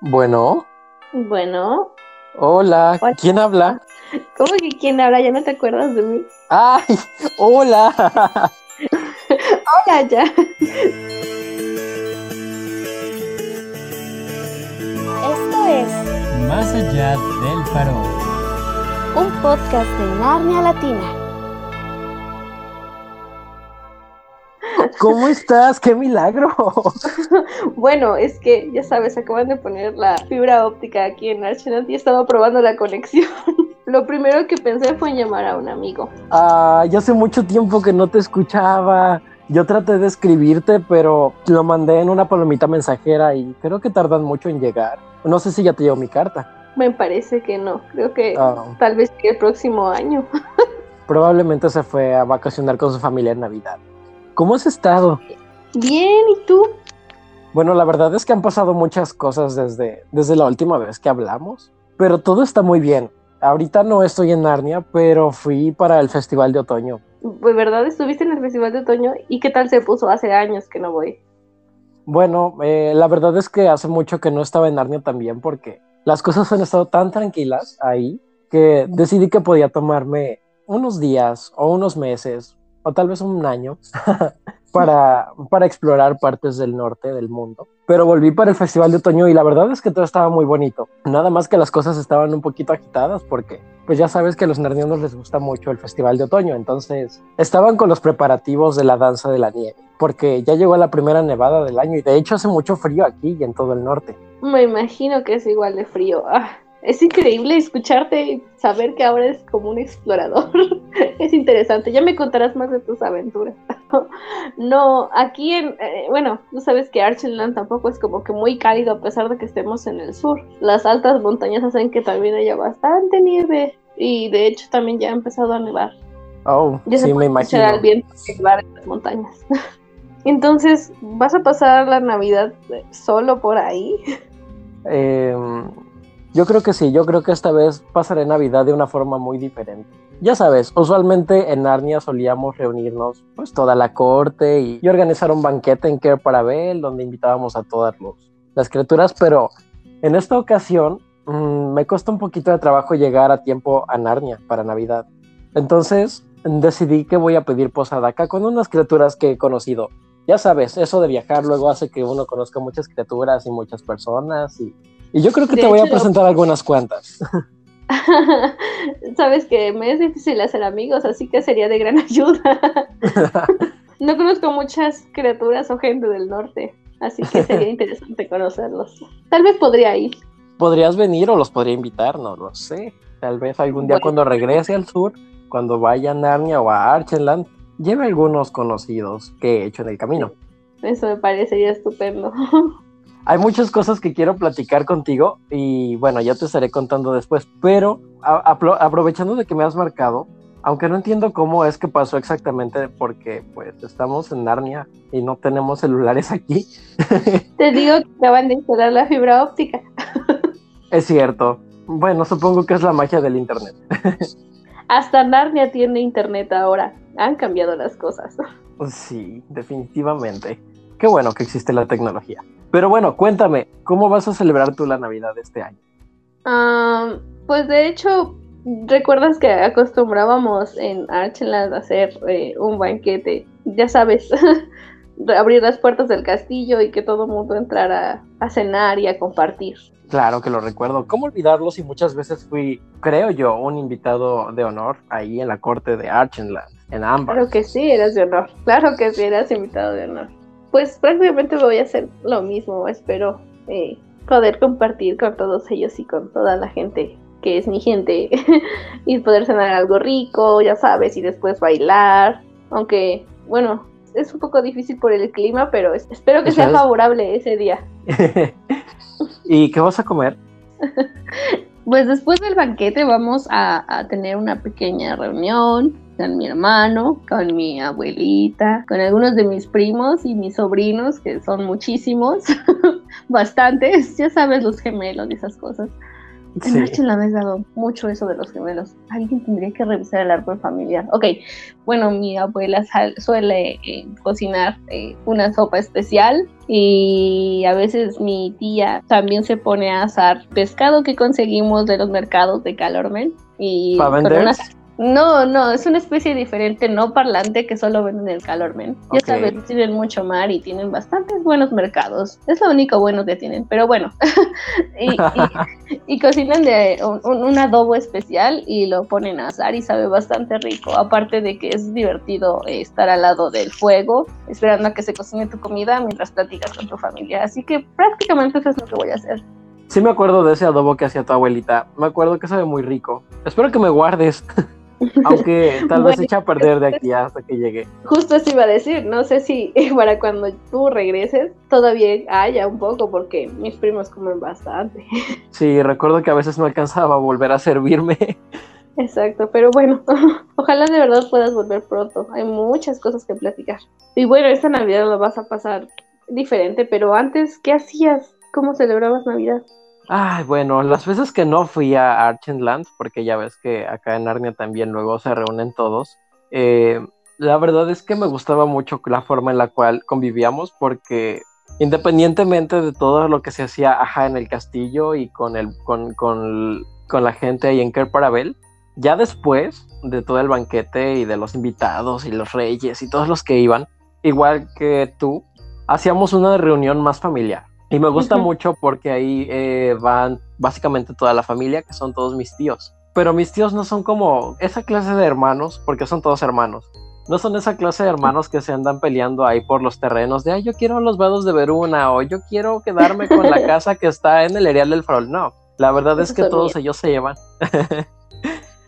Bueno, Bueno, hola, Hola. ¿quién habla? ¿cómo que quién habla? ¿Ya no te acuerdas de mí? ¡Ay! ¡Hola! Hola, ya. Esto es Más allá del farol. un podcast de Narnia Latina. ¿Cómo estás? ¡Qué milagro! Bueno, es que ya sabes, acaban de poner la fibra óptica aquí en Archenant y estaba probando la conexión. Lo primero que pensé fue en llamar a un amigo. Ah, ya hace mucho tiempo que no te escuchaba. Yo traté de escribirte, pero lo mandé en una palomita mensajera y creo que tardan mucho en llegar. No sé si ya te llegó mi carta. Me parece que no. Creo que Ah, tal vez el próximo año. probablemente se fue a vacacionar con su familia en Navidad. ¿Cómo has estado? Bien, ¿y tú? Bueno, la verdad es que han pasado muchas cosas desde, desde la última vez que hablamos, pero todo está muy bien. Ahorita no estoy en Narnia, pero fui para el Festival de Otoño. ¿De verdad estuviste en el Festival de Otoño? ¿Y qué tal se puso? Hace años que no voy. Bueno, eh, la verdad es que hace mucho que no estaba en Narnia también porque las cosas han estado tan tranquilas ahí que decidí que podía tomarme unos días o unos meses o tal vez un año para, para explorar partes del norte del mundo. Pero volví para el Festival de Otoño y la verdad es que todo estaba muy bonito. Nada más que las cosas estaban un poquito agitadas porque pues ya sabes que a los narnianos les gusta mucho el Festival de Otoño, entonces estaban con los preparativos de la danza de la nieve, porque ya llegó la primera nevada del año y de hecho hace mucho frío aquí y en todo el norte. Me imagino que es igual de frío. Ah, es increíble escucharte y saber que ahora es como un explorador. es interesante. Ya me contarás más de tus aventuras. no, aquí en, eh, bueno, tú sabes que Archenland tampoco es como que muy cálido a pesar de que estemos en el sur. Las altas montañas hacen que también haya bastante nieve y de hecho también ya ha empezado a nevar. Oh, Ya se sí, me puede escuchar imagino. al viento silbar en las montañas. Entonces, ¿vas a pasar la Navidad eh, solo por ahí? Eh, yo creo que sí, yo creo que esta vez pasaré Navidad de una forma muy diferente. Ya sabes, usualmente en Narnia solíamos reunirnos pues toda la corte y, organizar un banquete en Care Paravel donde invitábamos a todas las criaturas, pero en esta ocasión mm, me costó un poquito de trabajo llegar a tiempo a Narnia para Navidad. Entonces decidí que voy a pedir posada acá con unas criaturas que he conocido. Ya sabes, eso de viajar luego hace que uno conozca muchas criaturas y muchas personas y, y yo creo que De te voy a presentar algunas cuantas. Sabes que me es difícil hacer amigos, así que sería de gran ayuda. no conozco muchas criaturas o gente del norte, así que sería interesante conocerlos. Tal vez podría ir. Podrías venir o los podría invitar, no lo sé. Tal vez algún día Bueno. cuando regrese al sur, cuando vaya a Narnia o a Archenland, lleve algunos conocidos que he hecho en el camino. Eso me parecería estupendo. Hay muchas cosas que quiero platicar contigo y bueno, ya te estaré contando después, pero aprovechando de que me has marcado, aunque no entiendo cómo es que pasó exactamente porque pues estamos en Narnia y no tenemos celulares aquí, Te digo que acaban de instalar la fibra óptica. es cierto. Bueno, supongo que es la magia del internet. Hasta Narnia tiene internet ahora. Han cambiado las cosas. Sí, definitivamente. Qué bueno que existe la tecnología. Pero bueno, cuéntame, ¿cómo vas a celebrar tú la Navidad de este año? Ah, pues de hecho, ¿recuerdas que acostumbrábamos en Archenland a hacer eh, un banquete? Ya sabes, abrir las puertas del castillo y que todo el mundo entrara a cenar y a compartir. Claro que lo recuerdo. ¿Cómo olvidarlo si muchas veces fui, creo yo, un invitado de honor ahí en la corte de Archenland, en Amber? Claro que sí, eras de honor. Claro que sí, eras invitado de honor. Pues prácticamente voy a hacer lo mismo. Espero eh, poder compartir con todos ellos y con toda la gente que es mi gente y poder cenar algo rico, ya sabes, y después bailar. Aunque, bueno, es un poco difícil por el clima, pero es- espero que sea favorable ese día. ¿Y qué vas a comer? Pues después del banquete vamos a, a tener una pequeña reunión con mi hermano, con mi abuelita, con algunos de mis primos y mis sobrinos, que son muchísimos, bastantes, ya sabes, los gemelos y esas cosas. En Sí. Archie la vez dado mucho eso de los gemelos. Alguien tendría que revisar el árbol familiar. Ok, bueno, mi abuela sal- suele eh, cocinar eh, una sopa especial y a veces mi tía también se pone a asar pescado que conseguimos de los mercados de Calormen. Y ¿Para vender? unas- No, no, es una especie diferente, no parlante, que solo venden en el Calormen. Ya Ok. sabes, tienen mucho mar y tienen bastantes buenos mercados. Es lo único bueno que tienen, pero bueno. y, y- y cocinan de un, un- un adobo especial y lo ponen a asar y sabe bastante rico. Aparte de que es divertido eh, estar al lado del fuego, esperando a que se cocine tu comida mientras platicas con tu familia. Así que prácticamente eso es lo que voy a hacer. Sí me acuerdo de ese adobo que hacía tu abuelita. Me acuerdo que sabe muy rico. Espero que me guardes. Aunque tal vez Bueno, echa a perder de aquí hasta que llegue. Justo eso iba a decir, no sé si para cuando tú regreses todavía haya un poco, porque mis primos comen bastante. Sí, recuerdo que a veces no alcanzaba a volver a servirme. Exacto, pero bueno, ojalá de verdad puedas volver pronto. Hay muchas cosas que platicar. Y bueno, esta Navidad lo vas a pasar diferente, pero antes, ¿qué hacías? ¿Cómo celebrabas Navidad? Ay, bueno, las veces que no fui a Archenland, porque ya ves que acá en Narnia también luego se reúnen todos, eh, la verdad es que me gustaba mucho la forma en la cual convivíamos, porque independientemente de todo lo que se hacía ajá, en el castillo y con, el, con, con, con la gente ahí en Ker Parabel, ya después de todo el banquete y de los invitados y los reyes y todos los que iban, igual que tú, hacíamos una reunión más familiar. Y me gusta mucho porque ahí eh, van básicamente toda la familia, que son todos mis tíos. Pero mis tíos no son como esa clase de hermanos, porque son todos hermanos. No son esa clase de hermanos que se andan peleando ahí por los terrenos de, ay, yo quiero los vados de Veruna o yo quiero quedarme con la casa que está en el Erial del Farol. No, la verdad es que todos bien. ellos se llevan.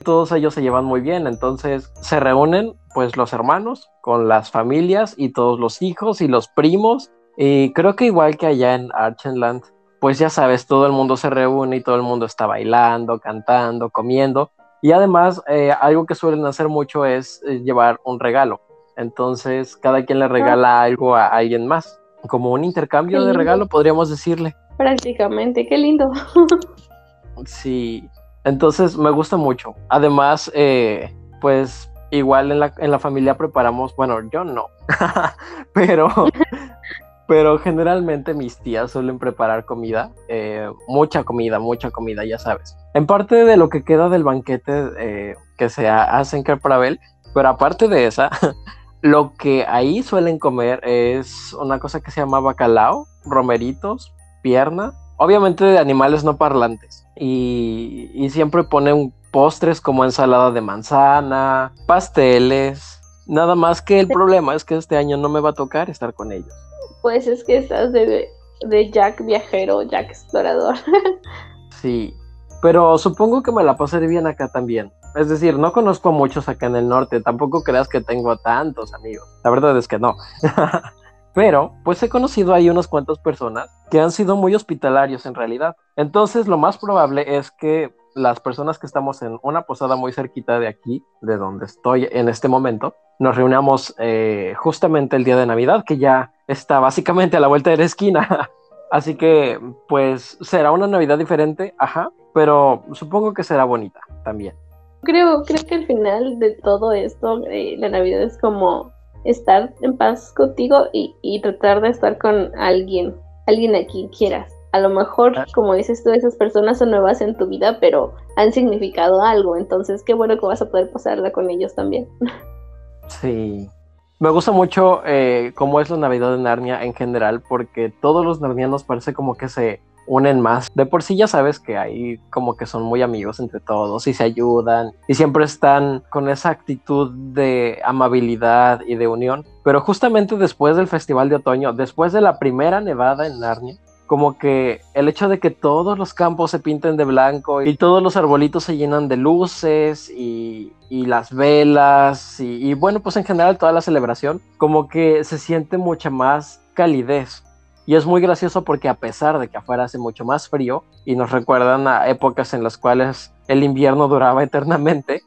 todos ellos se llevan muy bien, entonces se reúnen pues los hermanos con las familias y todos los hijos y los primos y creo que igual que allá en Archenland, pues ya sabes, todo el mundo se reúne y todo el mundo está bailando, cantando, comiendo y además eh, algo que suelen hacer mucho es eh, llevar un regalo, entonces cada quien le regala algo a alguien más, como un intercambio de regalo podríamos decirle. Prácticamente, qué lindo. Sí, entonces me gusta mucho. Además, eh, pues igual en la, en la familia preparamos, bueno, yo no, pero, pero generalmente mis tías suelen preparar comida, eh, mucha comida, mucha comida, ya sabes. En parte de lo que queda del banquete eh, que se ha- hace en Kerparabel, pero aparte de esa, lo que ahí suelen comer es una cosa que se llama bacalao, romeritos, pierna, obviamente de animales no parlantes. Y, y siempre ponen postres como ensalada de manzana, pasteles. Nada más que el problema es que este año no me va a tocar estar con ellos. Pues es que estás de, de Jack viajero, Jack explorador. Sí, pero supongo que me la pasaré bien acá también. Es decir, no conozco a muchos acá en el norte, tampoco creas que tengo a tantos amigos. La verdad es que no. Pero, pues he conocido ahí unas cuantas personas que han sido muy hospitalarios en realidad. Entonces, lo más probable es que las personas que estamos en una posada muy cerquita de aquí, de donde estoy en este momento, nos reunamos eh, justamente el día de Navidad, que ya está básicamente a la vuelta de la esquina. Así que, pues, será una Navidad diferente, ajá, pero supongo que será bonita también. Creo, creo que al final de todo esto, eh, la Navidad es como estar en paz contigo y, y tratar de estar con alguien, alguien a quien quieras. A lo mejor, Ah. como dices tú, esas personas son nuevas en tu vida, pero han significado algo. Entonces, qué bueno que vas a poder pasarla con ellos también. Sí. Me gusta mucho eh, cómo es la Navidad de Narnia en general, porque todos los narnianos parece como que se unen más. De por sí ya sabes que ahí como que son muy amigos entre todos y se ayudan y siempre están con esa actitud de amabilidad y de unión. Pero justamente después del Festival de Otoño, después de la primera nevada en Narnia, como que el hecho de que todos los campos se pinten de blanco y todos los arbolitos se llenan de luces y, y las velas y, y bueno, pues en general toda la celebración, como que se siente mucha más calidez. Y es muy gracioso porque a pesar de que afuera hace mucho más frío y nos recuerdan a épocas en las cuales el invierno duraba eternamente,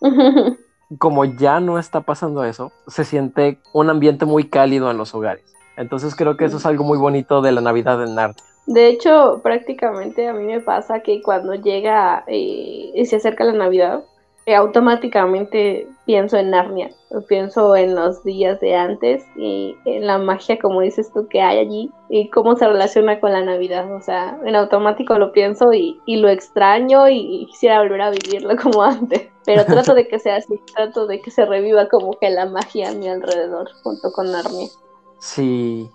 como ya no está pasando eso, se siente un ambiente muy cálido en los hogares. Entonces creo que eso es algo muy bonito de la Navidad en Narnia. De hecho, prácticamente a mí me pasa que cuando llega eh, y se acerca la Navidad, eh, automáticamente pienso en Narnia, pienso en los días de antes y en la magia, como dices tú, que hay allí y cómo se relaciona con la Navidad. O sea, en automático lo pienso y, lo extraño y, quisiera volver a vivirlo como antes. Pero trato de que sea así, trato de que se reviva como que la magia a mi alrededor junto con Narnia. Sí.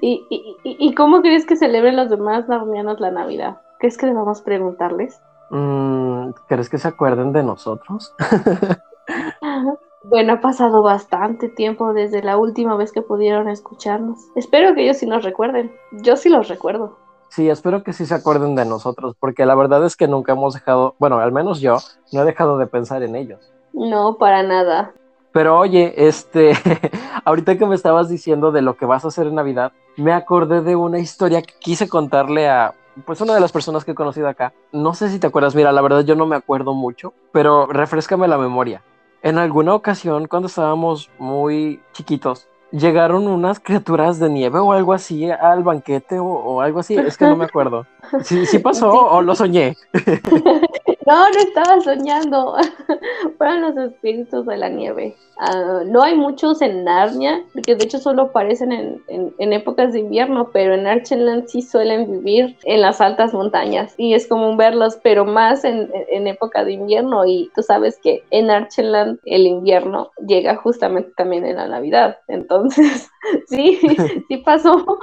¿Y, y, y cómo crees que celebren los demás narnianos la Navidad? ¿Crees que debamos preguntarles? Mm, ¿Crees que se acuerden de nosotros? bueno, ha pasado bastante tiempo desde la última vez que pudieron escucharnos. Espero que ellos sí nos recuerden. Yo sí los recuerdo. Sí, espero que sí se acuerden de nosotros, porque la verdad es que nunca hemos dejado, bueno, al menos yo, no he dejado de pensar en ellos. No, para nada. Pero oye, este, ahorita que me estabas diciendo de lo que vas a hacer en Navidad, me acordé de una historia que quise contarle a, pues una de las personas que he conocido acá, no sé si te acuerdas, mira, la verdad yo no me acuerdo mucho, pero refrescame la memoria. En alguna ocasión, cuando estábamos muy chiquitos, llegaron unas criaturas de nieve o algo así al banquete o, algo así, es que no me acuerdo. ¿Sí, sí pasó o lo soñé? No, no estaba soñando. Fueron los espíritus de la nieve. Ah, no hay muchos en Narnia, porque de hecho solo aparecen en, épocas de invierno, pero en Archenland sí suelen vivir en las altas montañas y es común verlos, pero más en, época de invierno. Y tú sabes que en Archenland el invierno llega justamente también en la Navidad. Entonces, sí, sí pasó.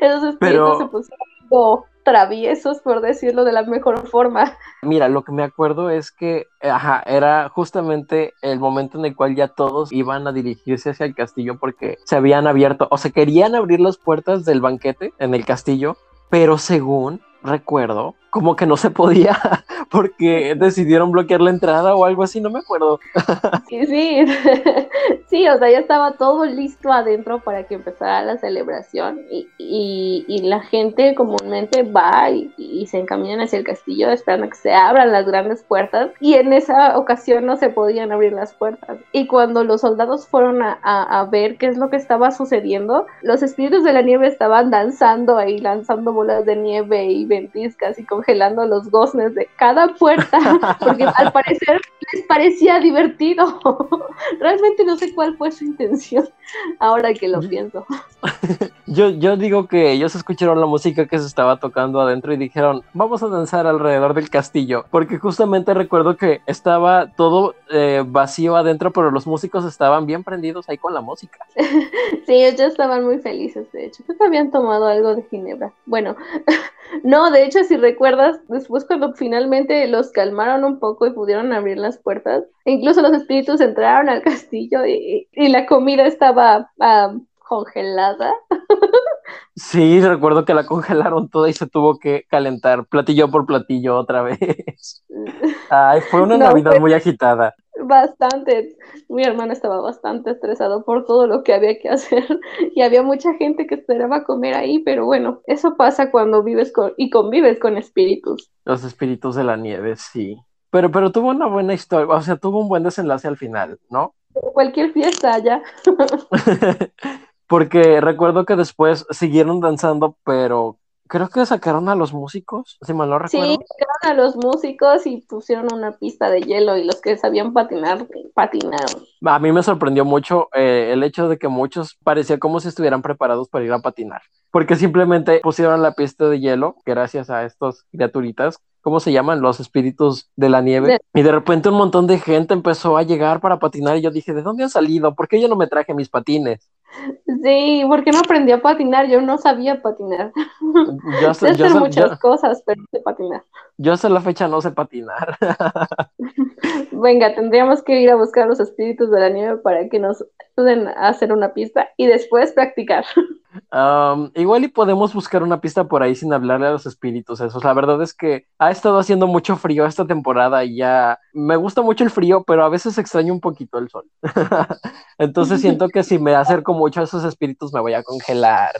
Esos espíritus se pusieron traviesos, por decirlo de la mejor forma. Mira, lo que me acuerdo es que, ajá, era justamente el momento en el cual ya todos iban a dirigirse hacia el castillo porque se habían abierto, o se querían abrir las puertas del banquete en el castillo, pero según recuerdo, como que no se podía porque decidieron bloquear la entrada o algo así, no me acuerdo. Sí, sí, sí, o sea, ya estaba todo listo adentro para que empezara la celebración y, y, la gente comúnmente va y, se encaminan hacia el castillo esperando que se abran las grandes puertas y en esa ocasión no se podían abrir las puertas. Y cuando los soldados fueron a, a ver qué es lo que estaba sucediendo, los espíritus de la nieve estaban danzando ahí, lanzando bolas de nieve y ventiscas y congelando los goznes de cada puerta, porque al parecer les parecía divertido. Realmente no sé cuál fue su intención, ahora que lo pienso. Yo, yo digo que ellos escucharon la música que se estaba tocando adentro y dijeron, vamos a danzar alrededor del castillo, porque justamente recuerdo que estaba todo eh, vacío adentro, pero los músicos estaban bien prendidos ahí con la música. Sí, ellos estaban muy felices, de hecho. Creo que habían tomado algo de ginebra. Bueno, no, de hecho, si después cuando finalmente los calmaron un poco y pudieron abrir las puertas, incluso los espíritus entraron al castillo y, la comida estaba ah, congelada. Sí, recuerdo que la congelaron toda y se tuvo que calentar platillo por platillo otra vez. Ay, fue una Navidad muy agitada. Bastante. Mi hermano estaba bastante estresado por todo lo que había que hacer y había mucha gente que esperaba comer ahí, pero bueno, eso pasa cuando vives con y convives con espíritus. Los espíritus de la nieve, sí. Pero, pero tuvo una buena historia, o sea, tuvo un buen desenlace al final, ¿no? Cualquier fiesta ya. Porque recuerdo que después siguieron danzando, pero creo que sacaron a los músicos, si mal no recuerdo. Sí, sacaron a los músicos y pusieron una pista de hielo y los que sabían patinar, patinaron. A mí me sorprendió mucho eh, el hecho de que muchos parecía como si estuvieran preparados para ir a patinar, porque simplemente pusieron la pista de hielo gracias a estos criaturitas ¿cómo se llaman? Los espíritus de la nieve. Y de repente un montón de gente empezó a llegar para patinar y yo dije, ¿de dónde han salido? ¿Por qué yo no me traje mis patines? Sí, porque no aprendí a patinar, yo no sabía patinar. Yo sé, hacer muchas cosas, pero sé patinar. Yo hasta la fecha no sé patinar. Venga, tendríamos que ir a buscar los espíritus de la nieve para que nos ayuden a hacer una pista y después practicar. igual y podemos buscar una pista por ahí sin hablarle a los espíritus esos. La verdad es que ha estado haciendo mucho frío esta temporada y ya me gusta mucho el frío, pero a veces extraño un poquito el sol. Entonces siento que si me acerco mucho a esos espíritus me voy a congelar.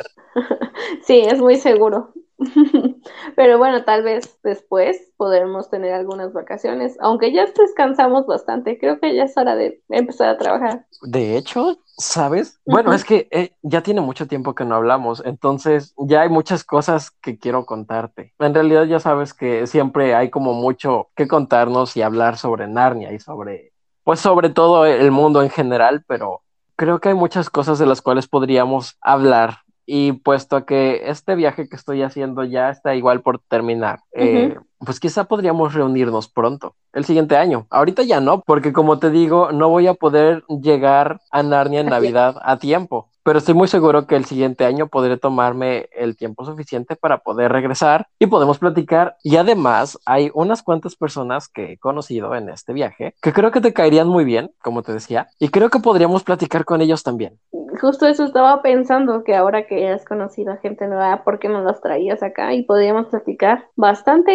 Sí, es muy seguro. Pero bueno, tal vez después podremos tener algunas vacaciones, aunque ya descansamos bastante, creo que ya es hora de empezar a trabajar. De hecho, ¿Sabes? Bueno, es que eh, ya tiene mucho tiempo que no hablamos, entonces ya hay muchas cosas que quiero contarte. En realidad ya sabes que siempre hay como mucho que contarnos y hablar sobre Narnia y sobre, pues sobre todo el mundo en general, pero creo que hay muchas cosas de las cuales podríamos hablar y puesto que este viaje que estoy haciendo ya está igual por terminar, eh, pues quizá podríamos reunirnos pronto, el siguiente año. Ahorita ya no, porque como te digo, no voy a poder llegar a Narnia en Navidad a tiempo pero estoy muy seguro que el siguiente año podré tomarme el tiempo suficiente para poder regresar y podemos platicar. Y además hay unas cuantas personas que he conocido en este viaje que creo que te caerían muy bien, como te decía, y creo que podríamos platicar con ellos también. Justo eso estaba pensando, que ahora que has conocido a gente nueva, ¿por qué no los traías acá? Y podríamos platicar bastante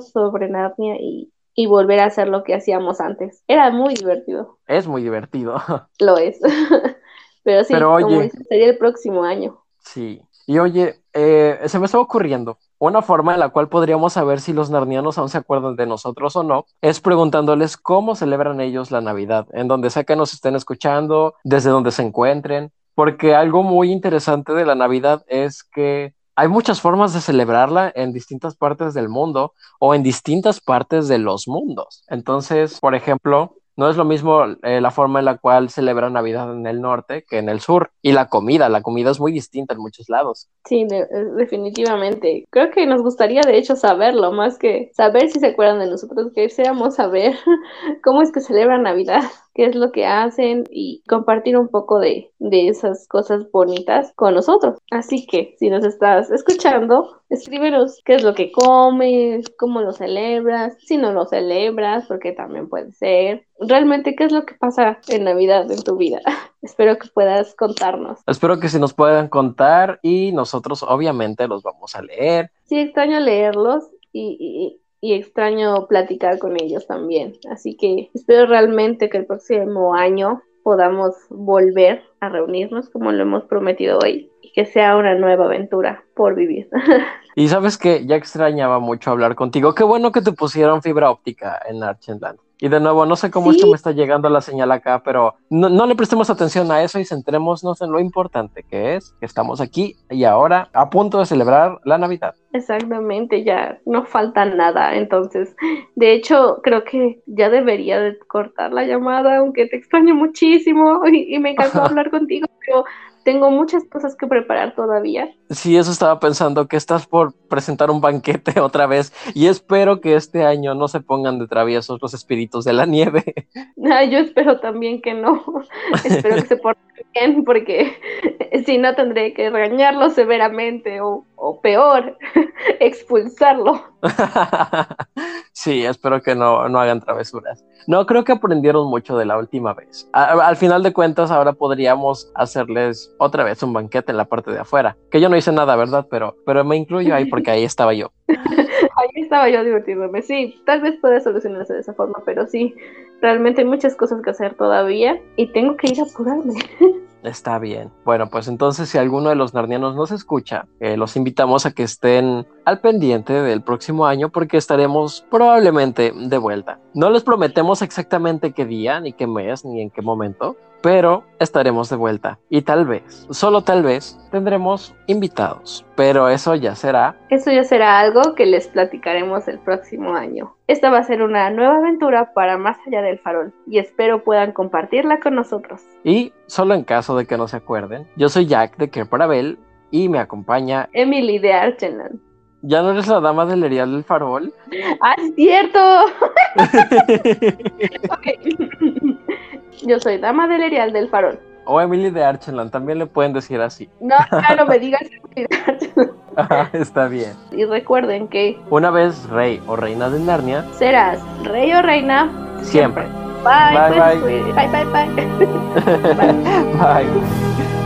sobre Narnia y y volver a hacer lo que hacíamos antes. Era muy divertido. Es muy divertido. Lo es. Pero sí, como sería el próximo año. Sí. Y oye, eh, se me está ocurriendo una forma en la cual podríamos saber si los narnianos aún se acuerdan de nosotros o no, es preguntándoles cómo celebran ellos la Navidad, en donde sea que nos estén escuchando, desde donde se encuentren, porque algo muy interesante de la Navidad es que hay muchas formas de celebrarla en distintas partes del mundo o en distintas partes de los mundos. Entonces, por ejemplo, no es lo mismo eh, la forma en la cual celebra Navidad en el norte que en el sur. Y la comida, la comida es muy distinta en muchos lados. Sí, eh, definitivamente. Creo que nos gustaría de hecho saberlo, más que saber si se acuerdan de nosotros, que deseamos saber cómo es que celebran Navidad qué es lo que hacen y compartir un poco de, de esas cosas bonitas con nosotros. Así que si nos estás escuchando, escríbenos qué es lo que comes, cómo lo celebras, si no lo celebras, porque también puede ser. Realmente, ¿qué es lo que pasa en Navidad en tu vida? Espero que puedas contarnos. Espero que sí nos puedan contar y nosotros obviamente los vamos a leer. Sí, extraño leerlos y, y extraño platicar con ellos también. Así que espero realmente que el próximo año podamos volver a reunirnos como lo hemos prometido hoy y que sea una nueva aventura por vivir. y sabes que ya extrañaba mucho hablar contigo. Qué bueno que te pusieron fibra óptica en Archenland. Y de nuevo, no sé cómo es que me está llegando la señal acá, pero no, le prestemos atención a eso y centrémonos en lo importante que es que estamos aquí y ahora a punto de celebrar la Navidad. Exactamente, ya no falta nada. Entonces, de hecho, creo que ya debería de cortar la llamada, aunque te extraño muchísimo y, y me encantó hablar contigo, pero tengo muchas cosas que preparar todavía. Sí, eso estaba pensando, que estás por presentar un banquete otra vez y espero que este año no se pongan de traviesos los espíritus de la nieve. Ah, yo espero también que no. espero que se porten bien porque si no tendré que regañarlo severamente o, o peor, expulsarlo. sí, espero que no, no, hagan travesuras. No, creo que aprendieron mucho de la última vez. al final de cuentas, ahora podríamos hacerles otra vez un banquete en la parte de afuera. Que yo no hice nada, ¿verdad? Pero, pero me incluyo ahí porque ahí estaba yo. ahí estaba yo divirtiéndome. Sí, tal vez pueda solucionarse de esa forma, pero sí, realmente hay muchas cosas que hacer todavía y tengo que ir a apurarme. Está bien. Bueno, pues entonces si alguno de los narnianos nos escucha, eh, los invitamos a que estén al pendiente del próximo año porque estaremos probablemente de vuelta. No les prometemos exactamente qué día, ni qué mes, ni en qué momento, pero estaremos de vuelta y tal vez, solo tal vez, tendremos invitados, pero eso ya será. Eso ya será algo que les platicaremos el próximo año. Esta va a ser una nueva aventura para más allá del farol y espero puedan compartirla con nosotros. Y solo en caso de que no se acuerden, yo soy Jack de Kerparabel y me acompaña Emily de Archenland. ¿Ya no eres la dama del Erial del Farol? ¡Ah, es cierto! Yo soy Dama del Erial del Farol. O Emily de Archenland, también le pueden decir así. No, no me digas Emily de Archenland. está bien. Y recuerden que una vez rey o reina de Narnia, serás rey o reina siempre. Bye, bye, bye. Bye, bye, bye. bye. bye.